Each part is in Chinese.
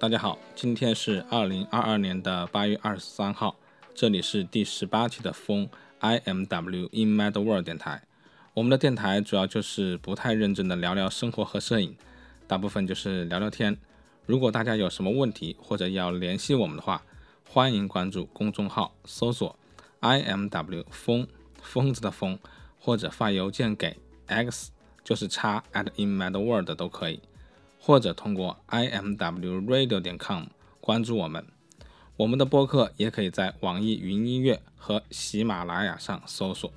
大家好，今天是二零二二年的八月二十三号，这里是第十八期的风 IMW In Mad World 电台。我们的电台主要就是不太认真的聊聊生活和摄影，大部分就是聊聊天。如果大家有什么问题或者要联系我们的话，欢迎关注公众号，搜索 IMW 风疯子的疯，或者发邮件给 x 就是叉 at In Mad World 都可以。或者通过 i m w radio 点 com 关注我们，我们的播客也可以在网易云音乐和喜马拉雅上搜索。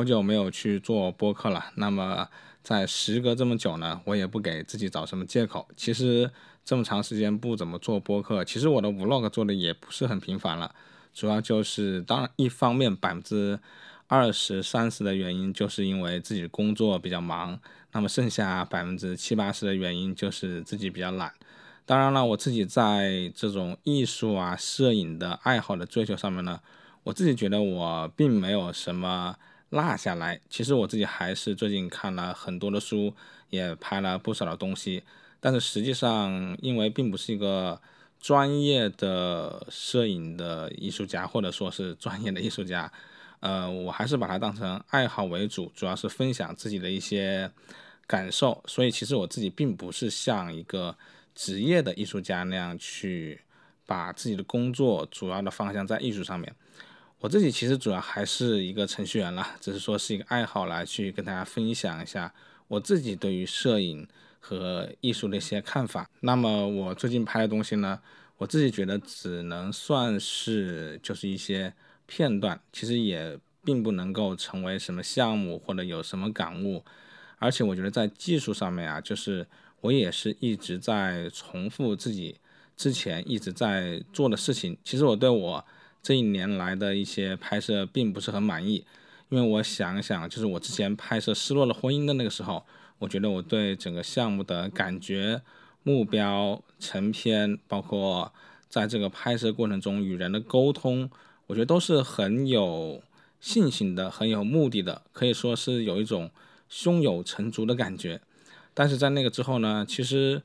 好久没有去做播客了。那么在时隔这么久呢，我也不给自己找什么借口。其实这么长时间不怎么做播客，其实我的 vlog 做的也不是很频繁了。主要就是，当然一方面百分之二十三十的原因就是因为自己工作比较忙，那么剩下百分之七八十的原因就是自己比较懒。当然了，我自己在这种艺术啊、摄影的爱好的追求上面呢。我自己觉得我并没有什么落下来，其实我自己还是最近看了很多的书，也拍了不少的东西，但是实际上因为并不是一个专业的摄影的艺术家，或者说是专业的艺术家，呃，我还是把它当成爱好为主，主要是分享自己的一些感受，所以其实我自己并不是像一个职业的艺术家那样去把自己的工作主要的方向在艺术上面。我自己其实主要还是一个程序员啦，只是说是一个爱好来去跟大家分享一下我自己对于摄影和艺术的一些看法。那么我最近拍的东西呢，我自己觉得只能算是就是一些片段，其实也并不能够成为什么项目或者有什么感悟。而且我觉得在技术上面啊，就是我也是一直在重复自己之前一直在做的事情。其实我对我。这一年来的一些拍摄并不是很满意，因为我想一想，就是我之前拍摄《失落的婚姻》的那个时候，我觉得我对整个项目的感觉、目标、成片，包括在这个拍摄过程中与人的沟通，我觉得都是很有信心的、很有目的的，可以说是有一种胸有成竹的感觉。但是在那个之后呢，其实。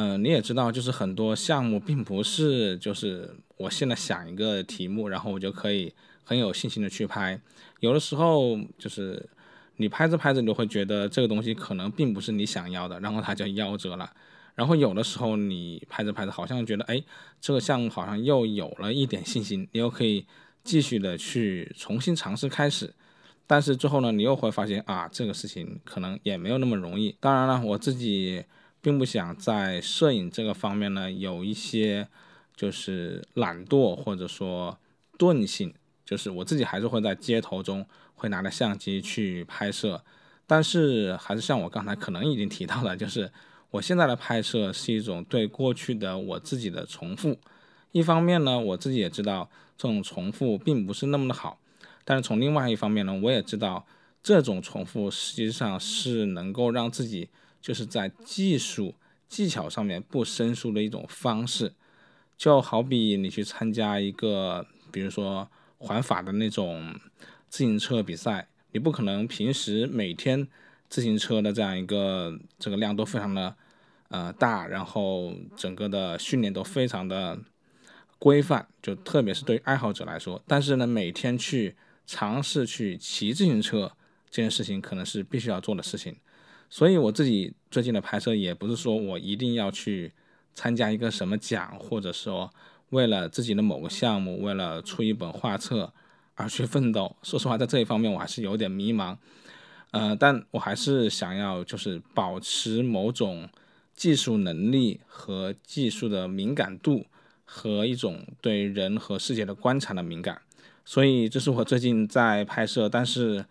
嗯，你也知道，就是很多项目并不是就是我现在想一个题目，然后我就可以很有信心的去拍。有的时候就是你拍着拍着，你就会觉得这个东西可能并不是你想要的，然后它就夭折了。然后有的时候你拍着拍着，好像觉得哎，这个项目好像又有了一点信心，你又可以继续的去重新尝试开始。但是最后呢，你又会发现啊，这个事情可能也没有那么容易。当然了，我自己。并不想在摄影这个方面呢有一些就是懒惰或者说钝性，就是我自己还是会在街头中会拿着相机去拍摄，但是还是像我刚才可能已经提到了，就是我现在的拍摄是一种对过去的我自己的重复。一方面呢，我自己也知道这种重复并不是那么的好，但是从另外一方面呢，我也知道这种重复实际上是能够让自己。就是在技术技巧上面不生疏的一种方式，就好比你去参加一个，比如说环法的那种自行车比赛，你不可能平时每天自行车的这样一个这个量都非常的呃大，然后整个的训练都非常的规范，就特别是对于爱好者来说，但是呢，每天去尝试去骑自行车这件事情，可能是必须要做的事情。所以我自己最近的拍摄也不是说我一定要去参加一个什么奖，或者说为了自己的某个项目，为了出一本画册而去奋斗。说实话，在这一方面我还是有点迷茫。呃，但我还是想要就是保持某种技术能力和技术的敏感度，和一种对人和世界的观察的敏感。所以这是我最近在拍摄，但是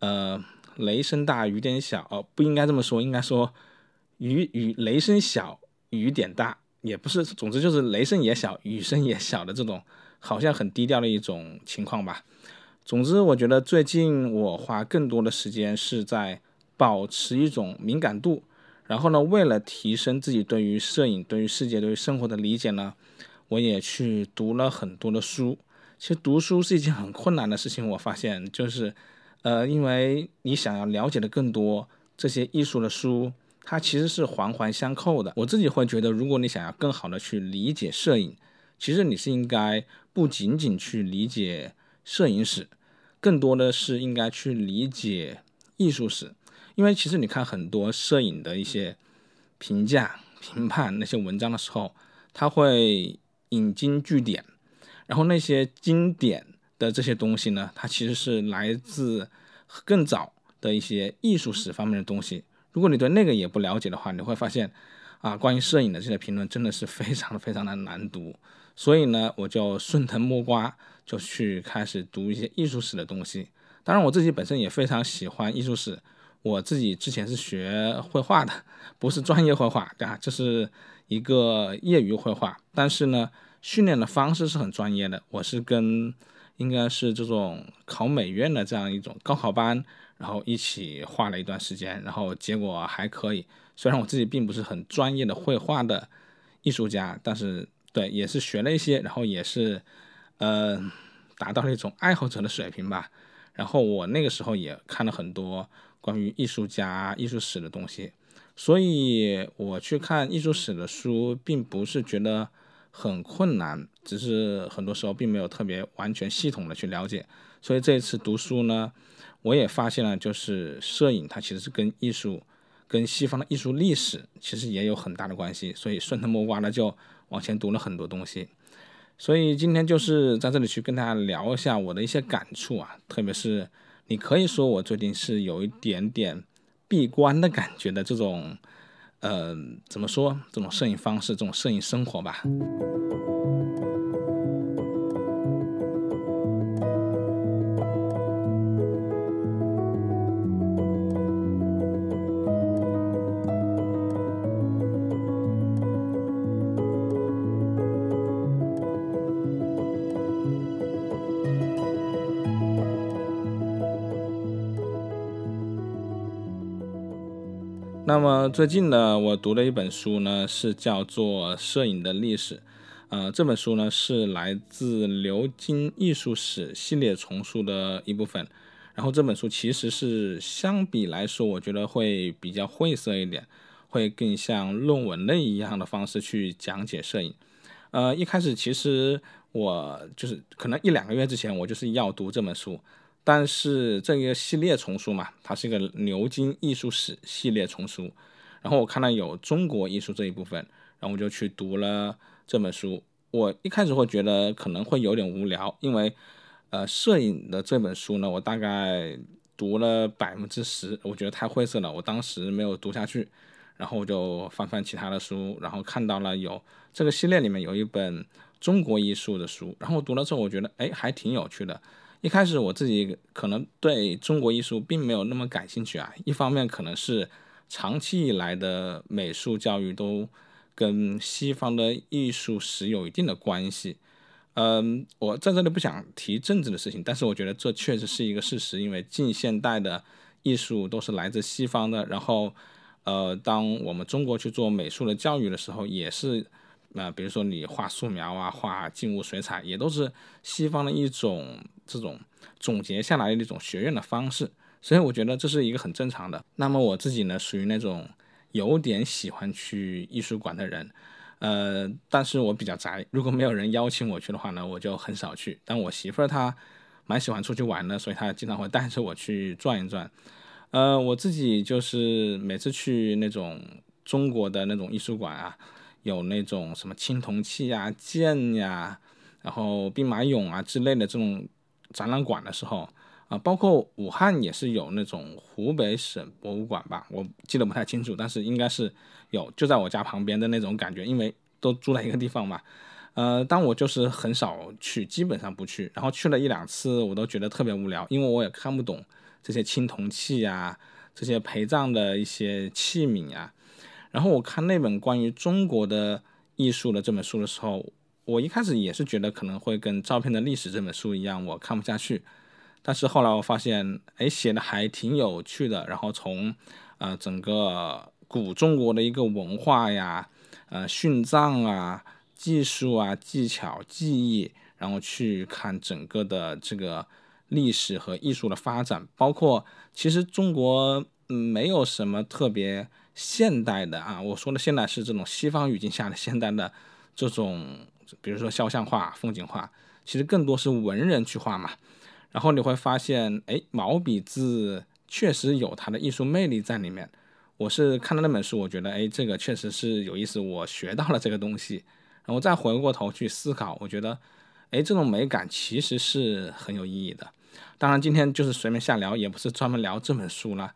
呃，雷声大雨点小哦，不应该这么说，应该说雨雨雷声小雨点大，也不是，总之就是雷声也小雨声也小的这种，好像很低调的一种情况吧。总之，我觉得最近我花更多的时间是在保持一种敏感度，然后呢，为了提升自己对于摄影、对于世界、对于生活的理解呢，我也去读了很多的书。其实读书是一件很困难的事情，我发现就是，呃，因为你想要了解的更多，这些艺术的书，它其实是环环相扣的。我自己会觉得，如果你想要更好的去理解摄影，其实你是应该不仅仅去理解摄影史。更多的是应该去理解艺术史，因为其实你看很多摄影的一些评价、评判那些文章的时候，他会引经据典，然后那些经典的这些东西呢，它其实是来自更早的一些艺术史方面的东西。如果你对那个也不了解的话，你会发现啊，关于摄影的这些评论真的是非常非常的难读。所以呢，我就顺藤摸瓜。就去开始读一些艺术史的东西。当然，我自己本身也非常喜欢艺术史。我自己之前是学绘画的，不是专业绘画，对吧？这是一个业余绘画。但是呢，训练的方式是很专业的。我是跟应该是这种考美院的这样一种高考班，然后一起画了一段时间，然后结果还可以。虽然我自己并不是很专业的绘画的艺术家，但是对，也是学了一些，然后也是。呃，达到了一种爱好者的水平吧。然后我那个时候也看了很多关于艺术家、艺术史的东西，所以我去看艺术史的书，并不是觉得很困难，只是很多时候并没有特别完全系统的去了解。所以这一次读书呢，我也发现了，就是摄影它其实是跟艺术、跟西方的艺术历史其实也有很大的关系。所以顺藤摸瓜的就往前读了很多东西。所以今天就是在这里去跟大家聊一下我的一些感触啊，特别是你可以说我最近是有一点点闭关的感觉的这种，嗯，怎么说这种摄影方式，这种摄影生活吧。那么最近呢，我读了一本书呢，是叫做《摄影的历史》。呃，这本书呢是来自流金艺术史系列丛书的一部分。然后这本书其实是相比来说，我觉得会比较晦涩一点，会更像论文类一样的方式去讲解摄影。呃，一开始其实我就是可能一两个月之前，我就是要读这本书。但是这个系列丛书嘛，它是一个牛津艺术史系列丛书，然后我看到有中国艺术这一部分，然后我就去读了这本书。我一开始会觉得可能会有点无聊，因为呃，摄影的这本书呢，我大概读了百分之十，我觉得太晦涩了，我当时没有读下去。然后我就翻翻其他的书，然后看到了有这个系列里面有一本中国艺术的书，然后读了之后，我觉得哎，还挺有趣的。一开始我自己可能对中国艺术并没有那么感兴趣啊，一方面可能是长期以来的美术教育都跟西方的艺术史有一定的关系。嗯，我在这里不想提政治的事情，但是我觉得这确实是一个事实，因为近现代的艺术都是来自西方的，然后呃，当我们中国去做美术的教育的时候，也是。那比如说你画素描啊，画静物水彩，也都是西方的一种这种总结下来的一种学院的方式，所以我觉得这是一个很正常的。那么我自己呢，属于那种有点喜欢去艺术馆的人，呃，但是我比较宅，如果没有人邀请我去的话呢，我就很少去。但我媳妇儿她蛮喜欢出去玩的，所以她经常会带着我去转一转。呃，我自己就是每次去那种中国的那种艺术馆啊。有那种什么青铜器呀、剑呀，然后兵马俑啊之类的这种展览馆的时候，啊，包括武汉也是有那种湖北省博物馆吧，我记得不太清楚，但是应该是有，就在我家旁边的那种感觉，因为都住在一个地方嘛，呃，但我就是很少去，基本上不去。然后去了一两次，我都觉得特别无聊，因为我也看不懂这些青铜器呀，这些陪葬的一些器皿呀。然后我看那本关于中国的艺术的这本书的时候，我一开始也是觉得可能会跟《照片的历史》这本书一样，我看不下去。但是后来我发现，哎，写的还挺有趣的。然后从呃整个古中国的一个文化呀，呃殉葬啊。技术啊，技巧、技艺，然后去看整个的这个历史和艺术的发展，包括其实中国没有什么特别现代的啊，我说的现代是这种西方语境下的现代的这种，比如说肖像画、风景画，其实更多是文人去画嘛。然后你会发现，哎，毛笔字确实有它的艺术魅力在里面。我是看了那本书，我觉得，哎，这个确实是有意思，我学到了这个东西。然后再回过头去思考，我觉得，哎，这种美感其实是很有意义的。当然，今天就是随便瞎聊，也不是专门聊这本书了。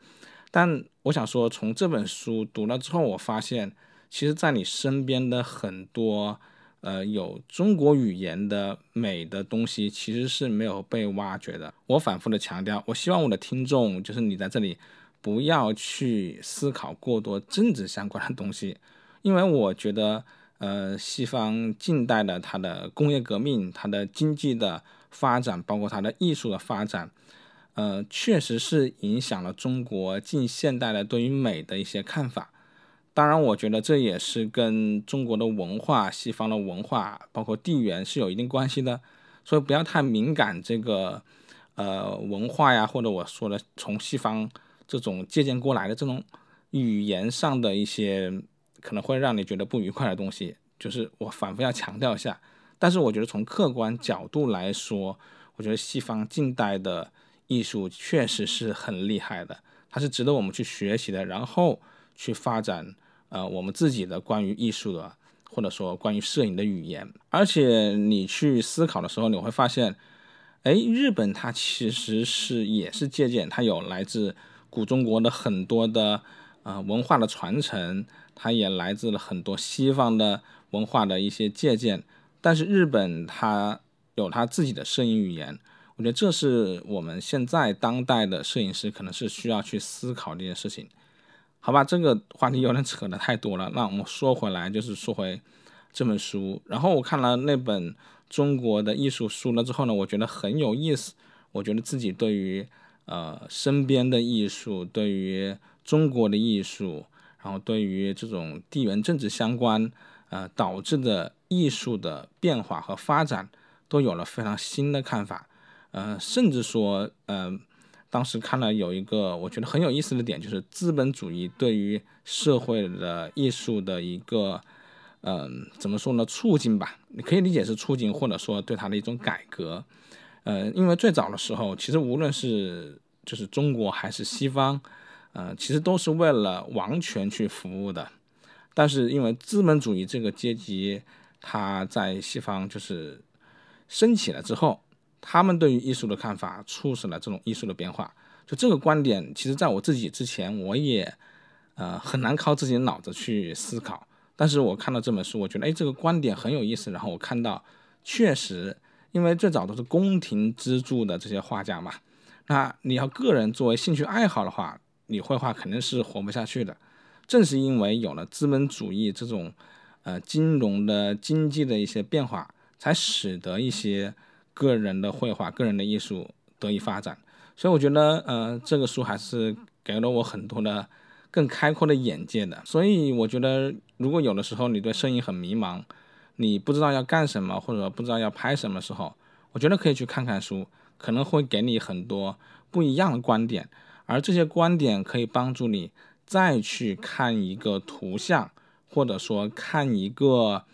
但我想说，从这本书读了之后，我发现，其实，在你身边的很多，呃，有中国语言的美的东西，其实是没有被挖掘的。我反复的强调，我希望我的听众，就是你在这里，不要去思考过多政治相关的东西，因为我觉得。呃，西方近代的它的工业革命、它的经济的发展，包括它的艺术的发展，呃，确实是影响了中国近现代的对于美的一些看法。当然，我觉得这也是跟中国的文化、西方的文化，包括地缘是有一定关系的。所以不要太敏感这个呃文化呀，或者我说的从西方这种借鉴过来的这种语言上的一些。可能会让你觉得不愉快的东西，就是我反复要强调一下。但是我觉得从客观角度来说，我觉得西方近代的艺术确实是很厉害的，它是值得我们去学习的，然后去发展呃我们自己的关于艺术的或者说关于摄影的语言。而且你去思考的时候，你会发现，哎，日本它其实是也是借鉴，它有来自古中国的很多的呃文化的传承。它也来自了很多西方的文化的一些借鉴，但是日本它有它自己的摄影语言，我觉得这是我们现在当代的摄影师可能是需要去思考这件事情，好吧？这个话题有点扯的太多了，那我们说回来，就是说回这本书。然后我看了那本中国的艺术书了之后呢，我觉得很有意思，我觉得自己对于呃身边的艺术，对于中国的艺术。然后对于这种地缘政治相关，呃导致的艺术的变化和发展，都有了非常新的看法，呃，甚至说，呃，当时看了有一个我觉得很有意思的点，就是资本主义对于社会的艺术的一个，嗯，怎么说呢，促进吧？你可以理解是促进，或者说对它的一种改革，呃，因为最早的时候，其实无论是就是中国还是西方。呃，其实都是为了王权去服务的，但是因为资本主义这个阶级，它在西方就是升起了之后，他们对于艺术的看法促使了这种艺术的变化。就这个观点，其实在我自己之前，我也呃很难靠自己的脑子去思考。但是我看到这本书，我觉得哎，这个观点很有意思。然后我看到，确实，因为最早都是宫廷资助的这些画家嘛，那你要个人作为兴趣爱好的话。你绘画肯定是活不下去的，正是因为有了资本主义这种，呃，金融的经济的一些变化，才使得一些个人的绘画、个人的艺术得以发展。所以我觉得，呃，这个书还是给了我很多的更开阔的眼界的。所以我觉得，如果有的时候你对摄影很迷茫，你不知道要干什么，或者不知道要拍什么时候，我觉得可以去看看书，可能会给你很多不一样的观点。而这些观点可以帮助你再去看一个图像，或者说看一个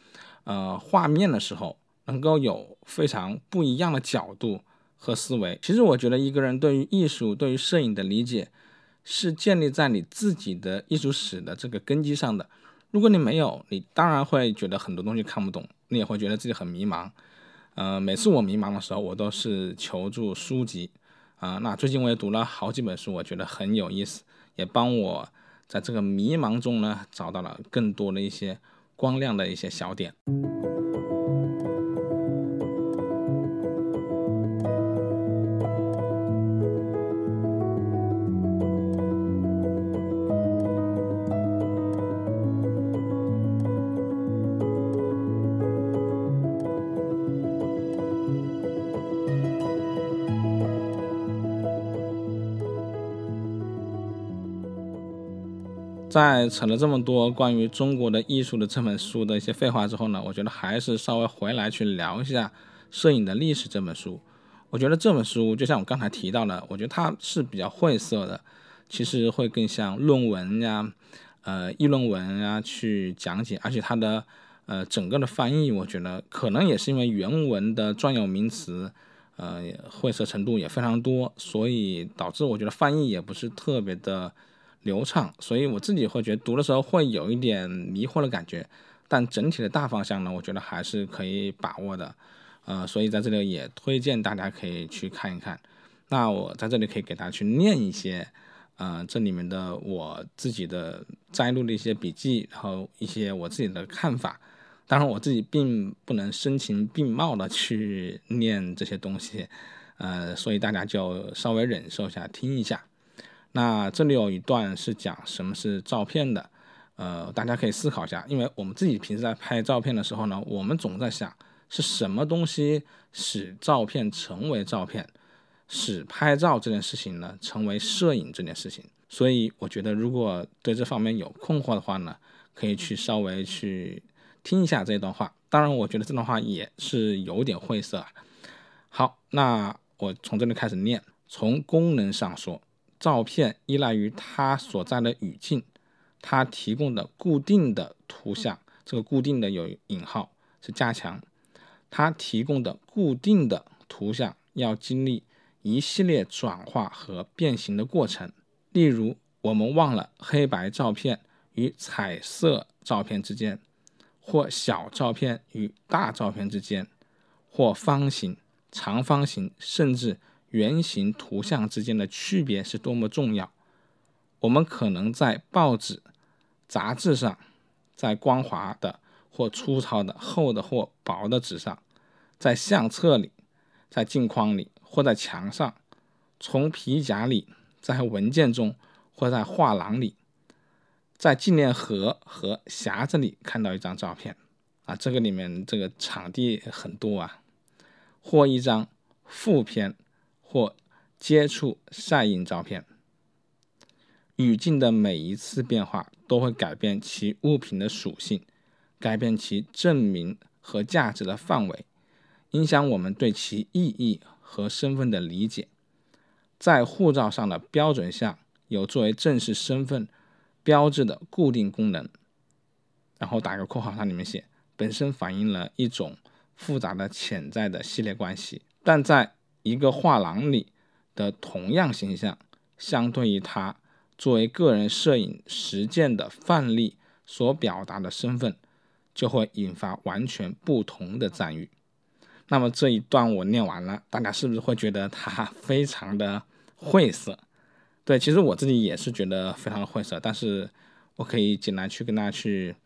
呃画面的时候，能够有非常不一样的角度和思维。其实我觉得一个人对于艺术、对于摄影的理解，是建立在你自己的艺术史的这个根基上的。如果你没有，你当然会觉得很多东西看不懂，你也会觉得自己很迷茫。呃，每次我迷茫的时候，我都是求助书籍。啊，那最近我也读了好几本书，我觉得很有意思，也帮我在这个迷茫中呢找到了更多的一些光亮的一些小点。在扯了这么多关于中国的艺术的这本书的一些废话之后呢，我觉得还是稍微回来去聊一下《摄影的历史》这本书。我觉得这本书就像我刚才提到的，我觉得它是比较晦涩的，其实会更像论文呀、呃议论文呀去讲解，而且它的呃整个的翻译，我觉得可能也是因为原文的专有名词，呃晦涩程度也非常多，所以导致我觉得翻译也不是特别的流畅，所以我自己会觉得读的时候会有一点迷惑的感觉，但整体的大方向呢，我觉得还是可以把握的。呃，所以在这里也推荐大家可以去看一看。那我在这里可以给大家去念一些，呃，这里面的我自己的摘录的一些笔记，然后一些我自己的看法。当然，我自己并不能声情并茂的去念这些东西，呃，所以大家就稍微忍受一下，听一下。那这里有一段是讲什么是照片的，呃，大家可以思考一下，因为我们自己平时在拍照片的时候呢，我们总在想。是什么东西使照片成为照片，使拍照这件事情呢成为摄影这件事情？所以我觉得，如果对这方面有困惑的话呢，可以去稍微去听一下这段话。当然，我觉得这段话也是有点晦涩。好，那我从这里开始念。从功能上说，照片依赖于它所在的语境，它提供的固定的图像，这个固定的有引号是加强。它提供的固定的图像要经历一系列转化和变形的过程。例如，我们忘了黑白照片与彩色照片之间，或小照片与大照片之间，或方形、长方形甚至圆形图像之间的区别是多么重要。我们可能在报纸、杂志上，在光滑的。或粗糙的、厚的或薄的纸上，在相册里，在镜框里，或在墙上，从皮夹里，在文件中，或在画廊里，在纪念盒和匣子里看到一张照片啊，这个里面这个场地很多啊，或一张副片，或接触晒印照片。语境的每一次变化都会改变其物品的属性。改变其证明和价值的范围，影响我们对其意义和身份的理解。在护照上的标准下有作为正式身份标志的固定功能，然后打个括号，它里面写本身反映了一种复杂的潜在的系列关系。但在一个画廊里的同样形象，相对于它作为个人摄影实践的范例所表达的身份。就会引发完全不同的赞誉。那么这一段我念完了，大家是不是会觉得他 非常的晦涩？对，其实我自己也是觉得非常的晦涩。但是我可以简单去跟大家去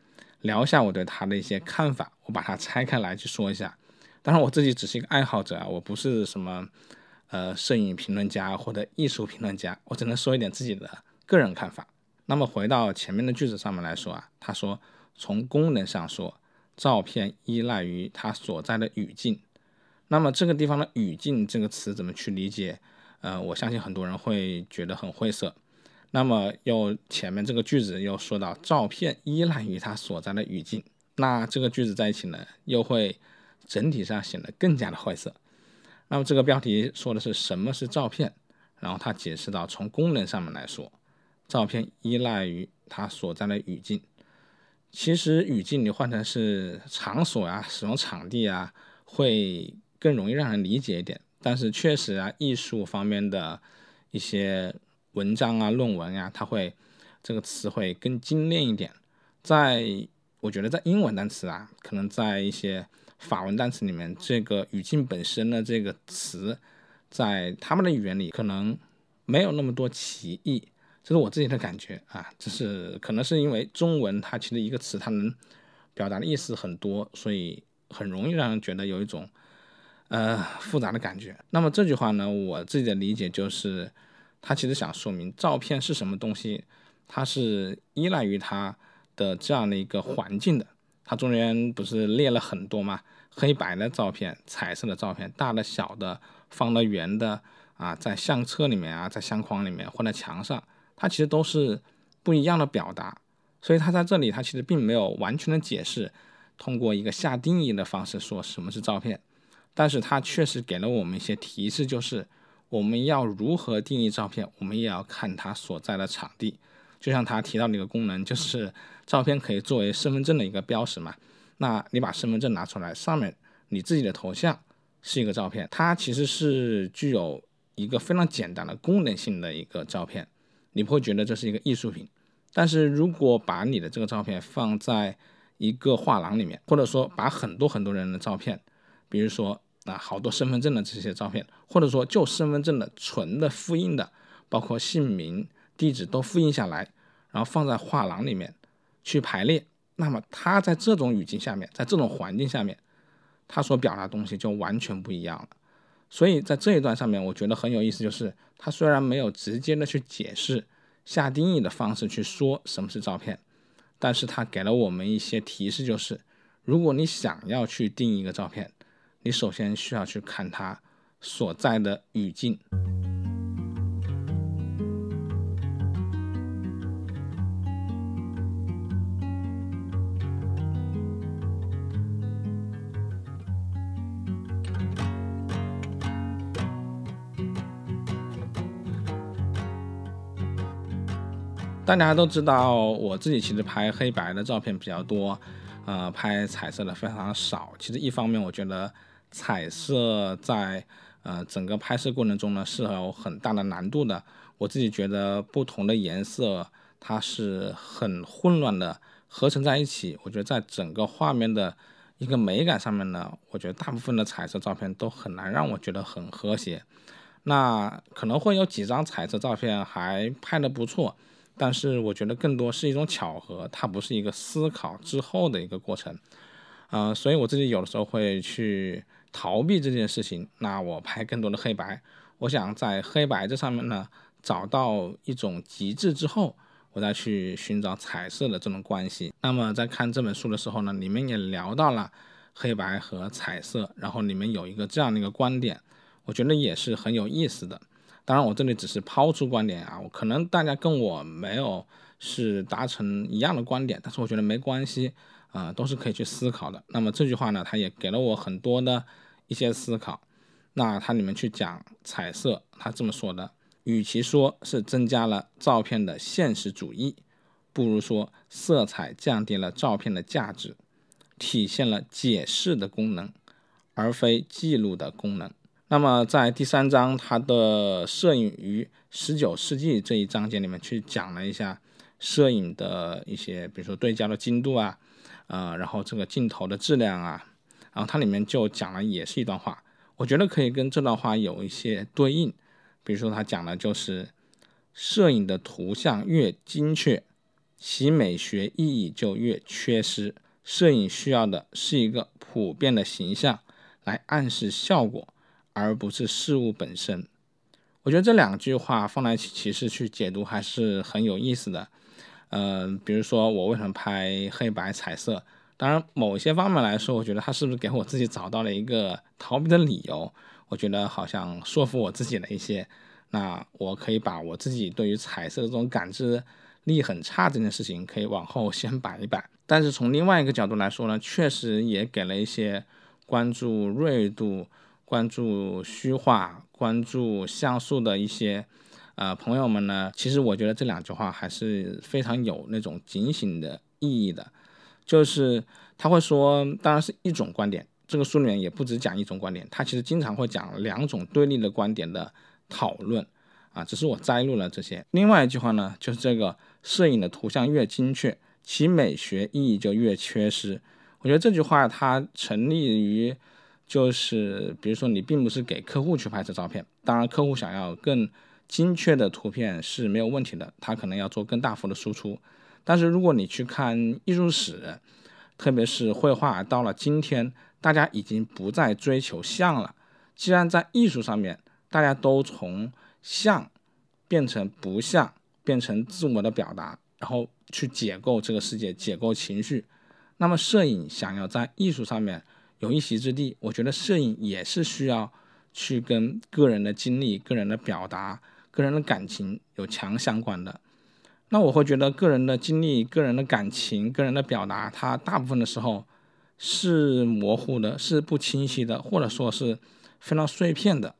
聊一下我对他的一些看法，我把它拆开来去说一下。当然我自己只是一个爱好者啊，我不是什么呃摄影评论家或者艺术评论家，我只能说一点自己的个人看法。那么回到前面的句子上面来说啊，他说。从功能上说，照片依赖于它所在的语境。那么这个地方的语境这个词怎么去理解？呃，我相信很多人会觉得很晦涩。那么又前面这个句子又说到照片依赖于它所在的语境，那这个句子在一起呢，又会整体上显得更加的晦涩。那么这个标题说的是什么是照片？然后他解释到，从功能上面来说，照片依赖于它所在的语境。其实语境你换成是场所啊，使用场地啊，会更容易让人理解一点。但是确实啊，艺术方面的一些文章啊、论文呀，它会这个词会更精炼一点。在我觉得，在英文单词啊，可能在一些法文单词里面，这个语境本身的这个词，在他们的语言里可能没有那么多歧义。这是我自己的感觉啊，这是可能是因为中文它其实一个词它能表达的意思很多，所以很容易让人觉得有一种呃复杂的感觉。那么这句话呢，我自己的理解就是，它其实想说明照片是什么东西，它是依赖于它的这样的一个环境的。它中间不是列了很多嘛，黑白的照片、彩色的照片、大的、小的、方的、圆的啊，在相册里面啊，在相框里面或在墙上。它其实都是不一样的表达。所以他在这里，他其实并没有完全的解释，通过一个下定义的方式说什么是照片，但是他确实给了我们一些提示，就是我们要如何定义照片，我们也要看它所在的场地。就像他提到那个功能，就是照片可以作为身份证的一个标识嘛。那你把身份证拿出来，上面你自己的头像是一个照片，它其实是具有一个非常简单的功能性的一个照片，你不会觉得这是一个艺术品。但是如果把你的这个照片放在一个画廊里面，或者说把很多很多人的照片，比如说啊好多身份证的这些照片，或者说就身份证的纯的复印的，包括姓名、地址都复印下来，然后放在画廊里面去排列，那么它在这种语境下面，在这种环境下面，它所表达东西就完全不一样了。所以在这一段上面，我觉得很有意思，就是它虽然没有直接的去解释。下定义的方式去说什么是照片，但是它给了我们一些提示，就是如果你想要去定义一个照片，你首先需要去看它所在的语境。大家都知道，我自己其实拍黑白的照片比较多，呃，拍彩色的非常少。其实一方面，我觉得彩色在呃整个拍摄过程中呢是有很大的难度的。我自己觉得不同的颜色它是很混乱的合成在一起，我觉得在整个画面的一个美感上面呢，我觉得大部分的彩色照片都很难让我觉得很和谐。那可能会有几张彩色照片还拍得不错。但是我觉得更多是一种巧合，它不是一个思考之后的一个过程，呃，所以我自己有的时候会去逃避这件事情。那我拍更多的黑白，我想在黑白这上面呢找到一种极致之后，我再去寻找彩色的这种关系。那么在看这本书的时候呢，里面也聊到了黑白和彩色，然后里面有一个这样的一个观点，我觉得也是很有意思的。当然，我这里只是抛出观点啊，我可能大家跟我没有是达成一样的观点，但是我觉得没关系啊，都是可以去思考的。那么这句话呢，它也给了我很多的一些思考。那它里面去讲彩色，他这么说的：，与其说是增加了照片的现实主义，不如说色彩降低了照片的价值，体现了解释的功能，而非记录的功能。那么在第三章，它的摄影于十九世纪这一章节里面去讲了一下摄影的一些，比如说对焦的精度啊，呃，然后这个镜头的质量啊，然后它里面就讲了也是一段话，我觉得可以跟这段话有一些对应。比如说他讲的就是摄影的图像越精确，其美学意义就越缺失。摄影需要的是一个普遍的形象来暗示效果。而不是事物本身，我觉得这两句话放在一起，其实去解读还是很有意思的。嗯，比如说我为什么拍黑白彩色？当然，某些方面来说，我觉得他是不是给我自己找到了一个逃避的理由？我觉得好像说服我自己了一些。那我可以把我自己对于彩色这种感知力很差这件事情，可以往后先摆一摆。但是从另外一个角度来说呢，确实也给了一些关注锐度。关注虚化、关注像素的一些呃朋友们呢，其实我觉得这两句话还是非常有那种警醒的意义的。就是他会说，当然是一种观点，这个书里面也不止讲一种观点，他其实经常会讲两种对立的观点的讨论啊。只是我摘录了这些。另外一句话呢，就是这个摄影的图像越精确，其美学意义就越缺失。我觉得这句话它成立于。就是比如说，你并不是给客户去拍摄照片，当然客户想要更精确的图片是没有问题的，他可能要做更大幅的输出。但是如果你去看艺术史，特别是绘画，到了今天，大家已经不再追求像了。既然在艺术上面，大家都从像变成不像，变成自我的表达，然后去解构这个世界，解构情绪，那么摄影想要在艺术上面。有一席之地，我觉得摄影也是需要去跟个人的经历、个人的表达、个人的感情有强相关的。那我会觉得个人的经历、个人的感情、个人的表达，它大部分的时候是模糊的，是不清晰的，或者说是非常碎片的。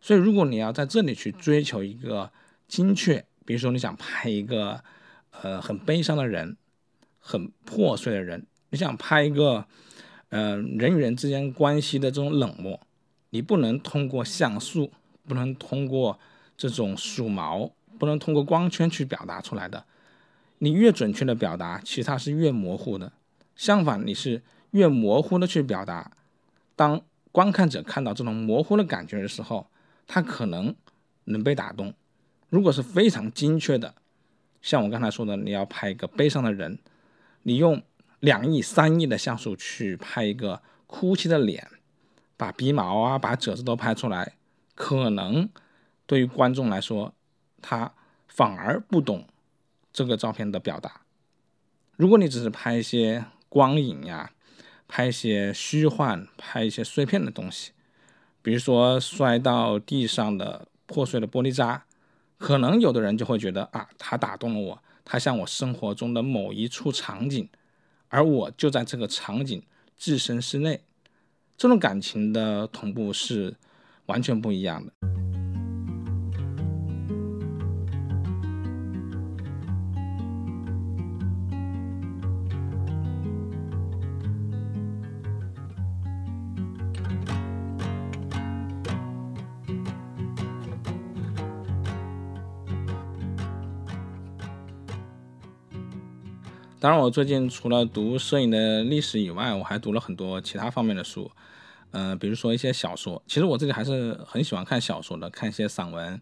所以，如果你要在这里去追求一个精确，比如说你想拍一个呃很悲伤的人、很破碎的人，你想拍一个呃人与人之间关系的这种冷漠，你不能通过像素，不能通过这种数毛，不能通过光圈去表达出来的。你越准确的表达，其实它是越模糊的。相反，你是越模糊的去表达，当观看者看到这种模糊的感觉的时候。他可能能被打动，如果是非常精确的，像我刚才说的，你要拍一个悲伤的人，你用两亿、三亿的像素去拍一个哭泣的脸，把鼻毛啊、把褶子都拍出来，可能对于观众来说，他反而不懂这个照片的表达。如果你只是拍一些光影呀，拍一些虚幻，拍一些碎片的东西。比如说摔到地上的破碎的玻璃渣，可能有的人就会觉得啊，他打动了我，他像我生活中的某一处场景，而我就在这个场景置身事内，这种感情的同步是完全不一样的。当然，我最近除了读摄影的历史以外，我还读了很多其他方面的书，嗯，比如说一些小说。其实我自己还是很喜欢看小说的，看一些散文。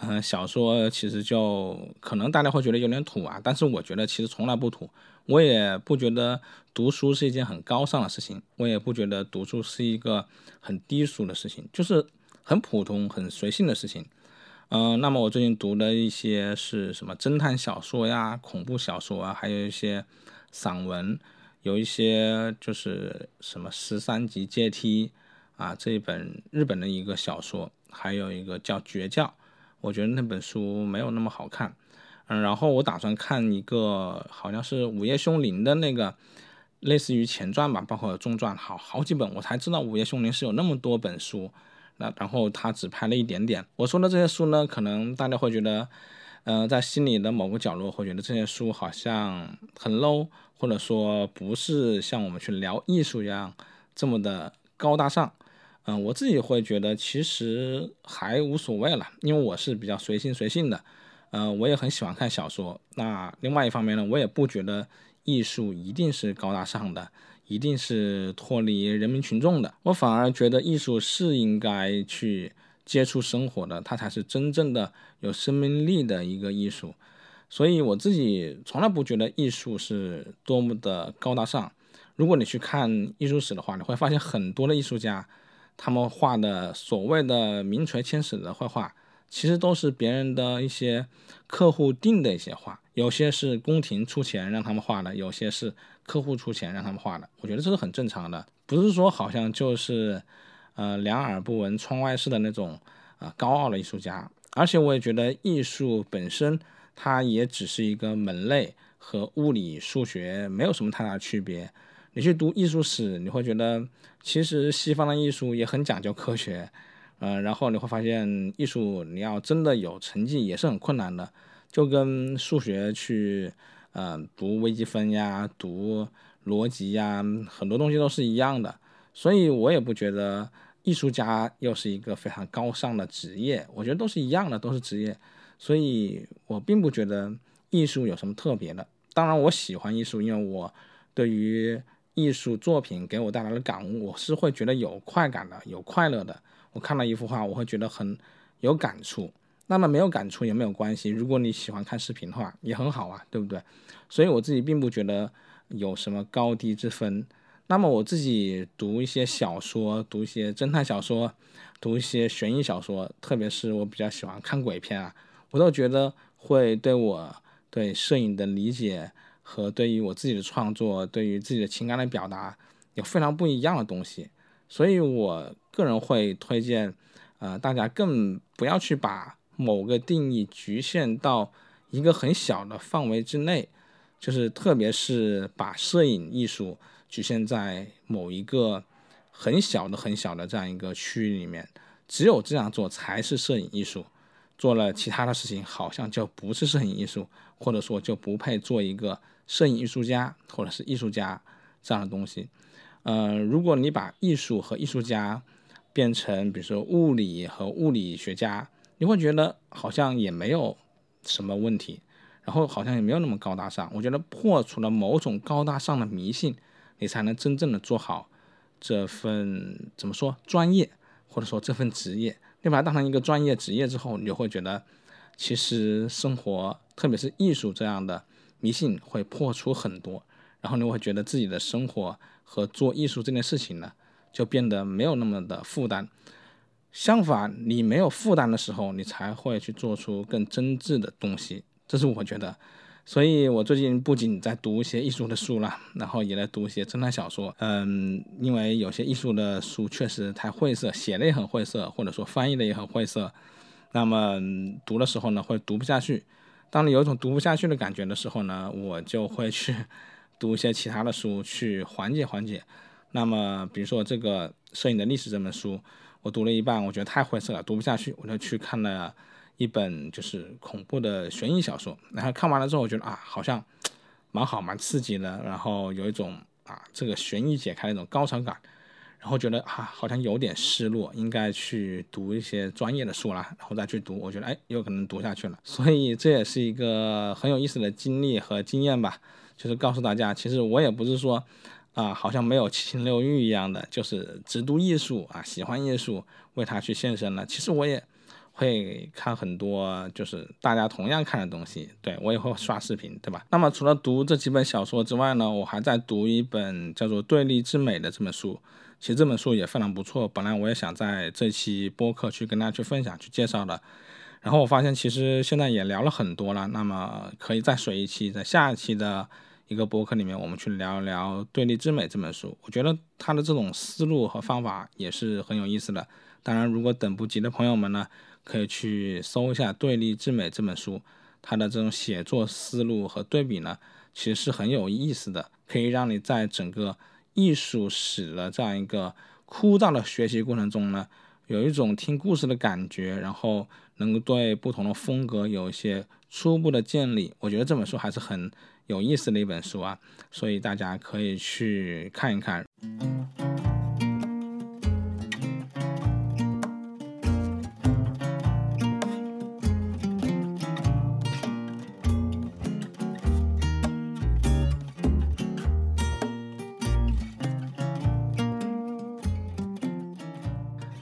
嗯，小说其实就可能大家会觉得有点土啊，但是我觉得其实从来不土。我也不觉得读书是一件很高尚的事情，我也不觉得读书是一个很低俗的事情，就是很普通、很随性的事情。嗯，那么我最近读的一些是什么侦探小说呀、恐怖小说啊，还有一些散文，有一些就是什么十三级阶梯啊，这一本日本的一个小说，还有一个叫绝教，我觉得那本书没有那么好看。嗯，然后我打算看一个好像是午夜凶铃的那个，类似于前传吧，包括中传，好好几本，我才知道午夜凶铃是有那么多本书。那然后他只拍了一点点。我说的这些书呢，可能大家会觉得，嗯，在心里的某个角落会觉得这些书好像很 low，或者说不是像我们去聊艺术一样这么的高大上。嗯，我自己会觉得其实还无所谓了，因为我是比较随心随性的。嗯，我也很喜欢看小说。那另外一方面呢，我也不觉得艺术一定是高大上的。一定是脱离人民群众的，我反而觉得艺术是应该去接触生活的，它才是真正的有生命力的一个艺术。所以我自己从来不觉得艺术是多么的高大上。如果你去看艺术史的话，你会发现很多的艺术家，他们画的所谓的名垂千史的绘画，其实都是别人的一些客户定的一些画，有些是宫廷出钱让他们画的，有些是。客户出钱让他们画的，我觉得这是很正常的，不是说好像就是，呃，两耳不闻窗外事的那种啊高傲的艺术家。而且我也觉得艺术本身它也只是一个门类，和物理、数学没有什么太大区别。你去读艺术史，你会觉得其实西方的艺术也很讲究科学，嗯，然后你会发现艺术你要真的有成绩也是很困难的，就跟数学去。嗯，读微积分呀，读逻辑呀，很多东西都是一样的，所以我也不觉得艺术家又是一个非常高尚的职业，我觉得都是一样的，都是职业，所以我并不觉得艺术有什么特别的。当然，我喜欢艺术，因为我对于艺术作品给我带来的感悟，我是会觉得有快感的，有快乐的。我看到一幅画，我会觉得很有感触。那么没有感触也没有关系，如果你喜欢看视频的话，也很好啊，对不对？所以我自己并不觉得有什么高低之分。那么我自己读一些小说，读一些侦探小说，读一些悬疑小说，特别是我比较喜欢看鬼片啊，我都觉得会对我对摄影的理解和对于我自己的创作，对于自己的情感的表达有非常不一样的东西。所以我个人会推荐，呃，大家更不要去把。某个定义局限到一个很小的范围之内，就是特别是把摄影艺术局限在某一个很小的、很小的这样一个区域里面，只有这样做才是摄影艺术。做了其他的事情，好像就不是摄影艺术，或者说就不配做一个摄影艺术家或者是艺术家这样的东西。呃，如果你把艺术和艺术家变成，比如说物理和物理学家，你会觉得好像也没有什么问题，然后好像也没有那么高大上。我觉得破除了某种高大上的迷信，你才能真正的做好这份怎么说专业，或者说这份职业。你把它当成一个专业职业之后，你就会觉得，其实生活，特别是艺术这样的迷信会破除很多，然后你会觉得自己的生活和做艺术这件事情呢，就变得没有那么的负担。相反，你没有负担的时候，你才会去做出更真挚的东西。这是我觉得。所以我最近不仅在读一些艺术的书了，然后也在读一些侦探小说。嗯，因为有些艺术的书确实太晦涩，写的也很晦涩，或者说翻译的也很晦涩。那么读的时候呢，会读不下去。当你有一种读不下去的感觉的时候呢，我就会去 读一些其他的书去缓解缓解。那么，比如说这个《摄影的历史》这本书，我读了一半，我觉得太晦涩了，读不下去，我就去看了。一本就是恐怖的悬疑小说，然后看完了之后，我觉得啊，好像蛮好，蛮刺激的，然后有一种啊，这个悬疑解开的一种高潮感，然后觉得啊，好像有点失落，应该去读一些专业的书了，然后再去读，我觉得哎，有可能读下去了，所以这也是一个很有意思的经历和经验吧，就是告诉大家，其实我也不是说啊，好像没有七情六欲一样的，就是只读艺术啊，喜欢艺术，为他去献身了，其实我也。会看很多就是大家同样看的东西，对我也会刷视频，对吧？那么除了读这几本小说之外呢，我还在读一本叫做《对立之美》的这本书。其实这本书也非常不错，本来我也想在这期播客去跟大家去分享、去介绍的。然后我发现其实现在也聊了很多了，那么可以再水一期，在下一期的一个博客里面，我们去聊一聊《对立之美》这本书。我觉得他的这种思路和方法也是很有意思的。当然，如果等不及的朋友们呢？可以去搜一下《对立之美》这本书，它的这种写作思路和对比呢，其实是很有意思的，可以让你在整个艺术史的这样一个枯燥的学习过程中呢，有一种听故事的感觉，然后能够对不同的风格有一些初步的建立。我觉得这本书还是很有意思的一本书啊，所以大家可以去看一看。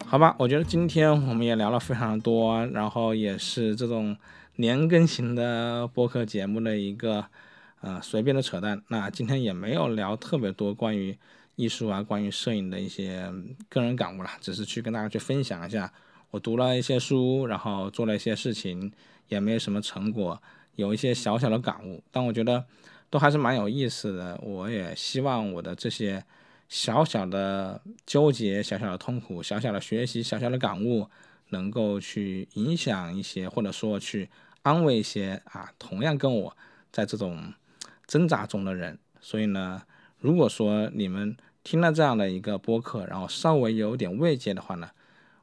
好吧，我觉得今天我们也聊了非常多，然后也是这种年更型的播客节目的一个呃随便的扯淡。那今天也没有聊特别多关于艺术啊、关于摄影的一些个人感悟了，只是去跟大家去分享一下我读了一些书，然后做了一些事情，也没有什么成果，有一些小小的感悟，但我觉得都还是蛮有意思的。我也希望我的这些。小小的纠结，小小的痛苦，小小的学习，小小的感悟，能够去影响一些，或者说去安慰一些啊，同样跟我在这种挣扎中的人。所以呢，如果说你们听了这样的一个播客，然后稍微有点慰藉的话呢，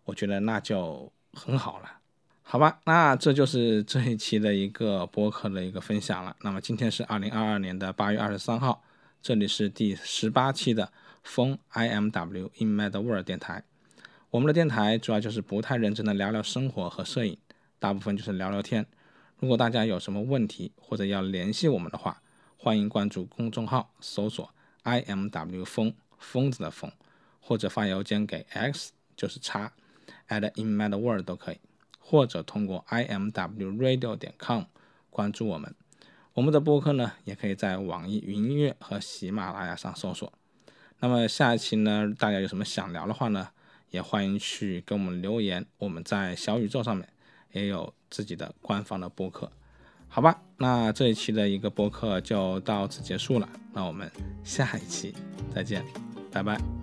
我觉得那就很好了，好吧？那这就是这一期的一个播客的一个分享了。那么今天是二零二二年的八月二十三号，这里是第十八期的。风 I M W in Mad World 电台，我们的电台主要就是不太认真的聊聊生活和摄影，大部分就是聊聊天。如果大家有什么问题或者要联系我们的话，欢迎关注公众号，搜索 I M W 风疯子的疯，或者发邮件给 X 就是叉 at in Mad World 都可以，或者通过 I M W Radio 点 com 关注我们。我们的播客呢，也可以在网易云音乐和喜马拉雅上搜索。那么下一期呢，大家有什么想聊的话呢，也欢迎去给我们留言。我们在小宇宙上面也有自己的官方的播客，好吧？那这一期的一个播客就到此结束了。那我们下一期再见，拜拜。